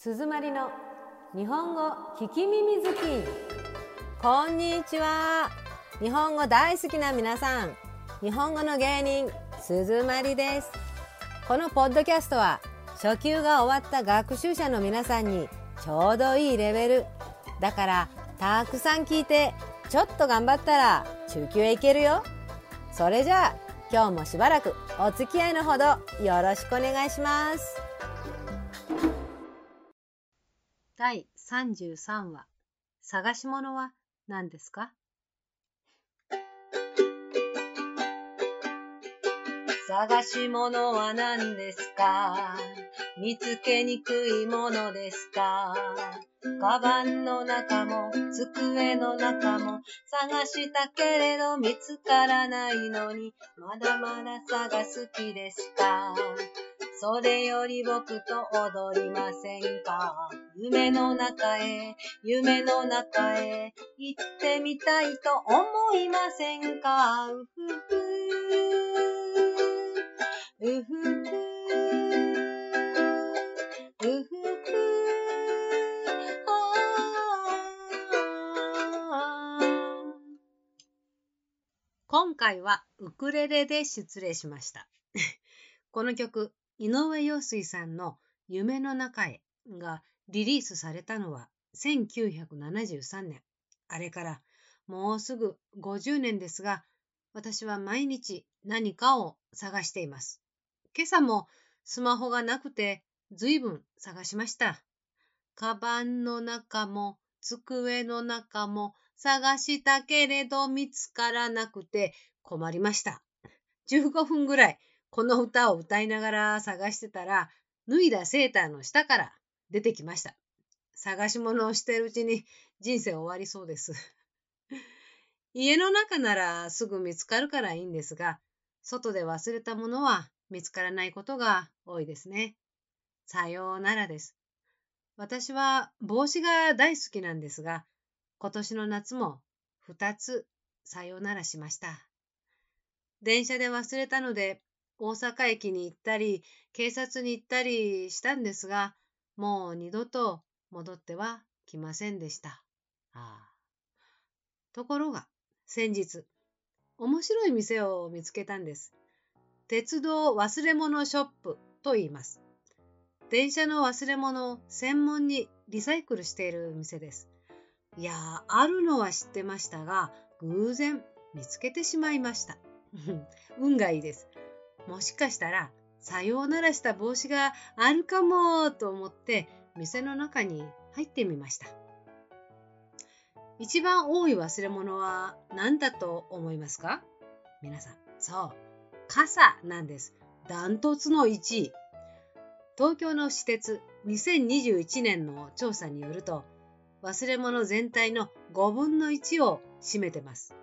鈴まりの日本語聞き耳好き。こんにちは。日本語大好きな皆さん。日本語の芸人鈴まりです。このポッドキャストは初級が終わった学習者の皆さんにちょうどいいレベル。だからたくさん聞いてちょっと頑張ったら中級へ行けるよ。それじゃあ今日もしばらくお付き合いのほどよろしくお願いします。第33話。探し物は何ですか？探し物は何ですか？見つけにくいものですか？カバンの中も机の中も探したけれど見つからないのにまだまだ探す気ですか？それより僕と踊りませんか？夢の中へ、夢の中へ行ってみたいと思いませんか？うふふ、うふふ、うふふ。今回はウクレレで失礼しました。この曲、井上陽水さんの夢の中へがリリースされたのは1973年。あれからもうすぐ50年ですが、私は毎日何かを探しています。今朝もスマホがなくて随分探しました。カバンの中も机の中も探したけれど見つからなくて困りました。15分ぐらいこの歌を歌いながら探してたら、脱いだセーターの下から出てきました。探し物をしてるうちに人生終わりそうです。家の中ならすぐ見つかるからいいんですが、外で忘れたものは見つからないことが多いですね。さようならです。私は帽子が大好きなんですが、今年の夏も2つさようならしました。電車で忘れたので大阪駅に行ったり、警察に行ったりしたんですが、もう二度と戻っては来ませんでした。ああところが、先日、面白い店を見つけたんです。鉄道忘れ物ショップと言います。電車の忘れ物を専門にリサイクルしている店です。いやあるのは知ってましたが、偶然見つけてしまいました。運がいいです。もしかしたらさようならした帽子があるかもと思って店の中に入ってみました。一番多い忘れ物は何だと思いますか？皆さん、そう、傘なんです。ダントツの1位。東京の私鉄2021年の調査によると、忘れ物全体の5分の1を占めてます。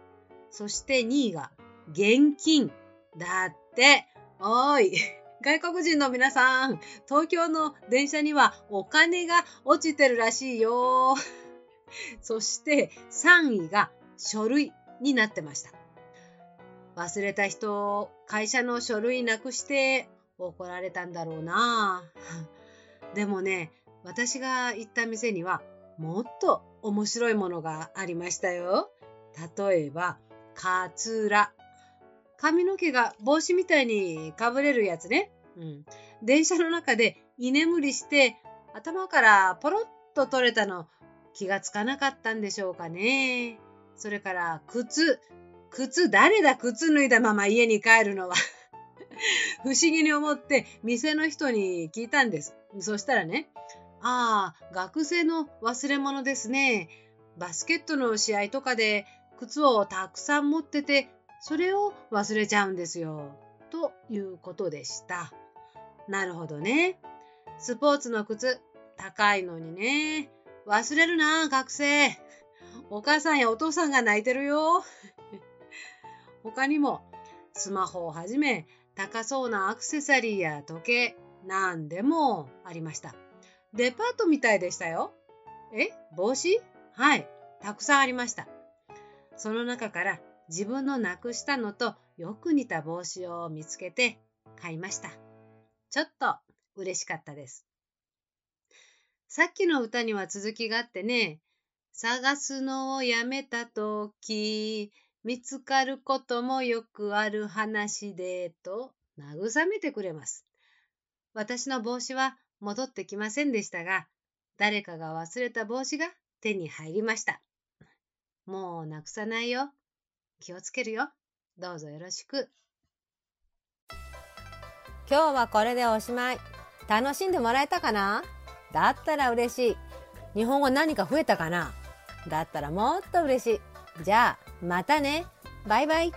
そして2位が現金だって。おーい。外国人の皆さん、東京の電車にはお金が落ちてるらしいよ。そして3位が書類になってました。忘れた人、会社の書類なくして怒られたんだろうな。でもね、私が行った店にはもっと面白いものがありましたよ。例えば、カツラ。髪の毛が帽子みたいにかぶれるやつね。うん。電車の中で居眠りして頭からポロッと取れたの気がつかなかったんでしょうかね。それから靴。靴誰だ？靴脱いだまま家に帰るのは。不思議に思って店の人に聞いたんです。そしたらね、ああ、学生の忘れ物ですね。バスケットの試合とかで靴をたくさん持っててそれを忘れちゃうんですよ。ということでした。なるほどね。スポーツの靴、高いのにね。忘れるな、学生。お母さんやお父さんが泣いてるよ。他にも、スマホをはじめ、高そうなアクセサリーや時計、なんでもありました。デパートみたいでしたよ。え帽子？はい、たくさんありました。その中から自分のなくしたのとよく似た帽子を見つけて買いました。ちょっと嬉しかったです。さっきの歌には続きがあってね、探すのをやめたとき、見つかることもよくある話で、と慰めてくれます。私の帽子は戻ってきませんでしたが、誰かが忘れた帽子が手に入りました。もうなくさないよ。気をつけるよ。どうぞよろしく。今日はこれでおしまい。楽しんでもらえたかな？だったら嬉しい。日本語何か増えたかな？だったらもっと嬉しい。じゃあ、またね。バイバイ。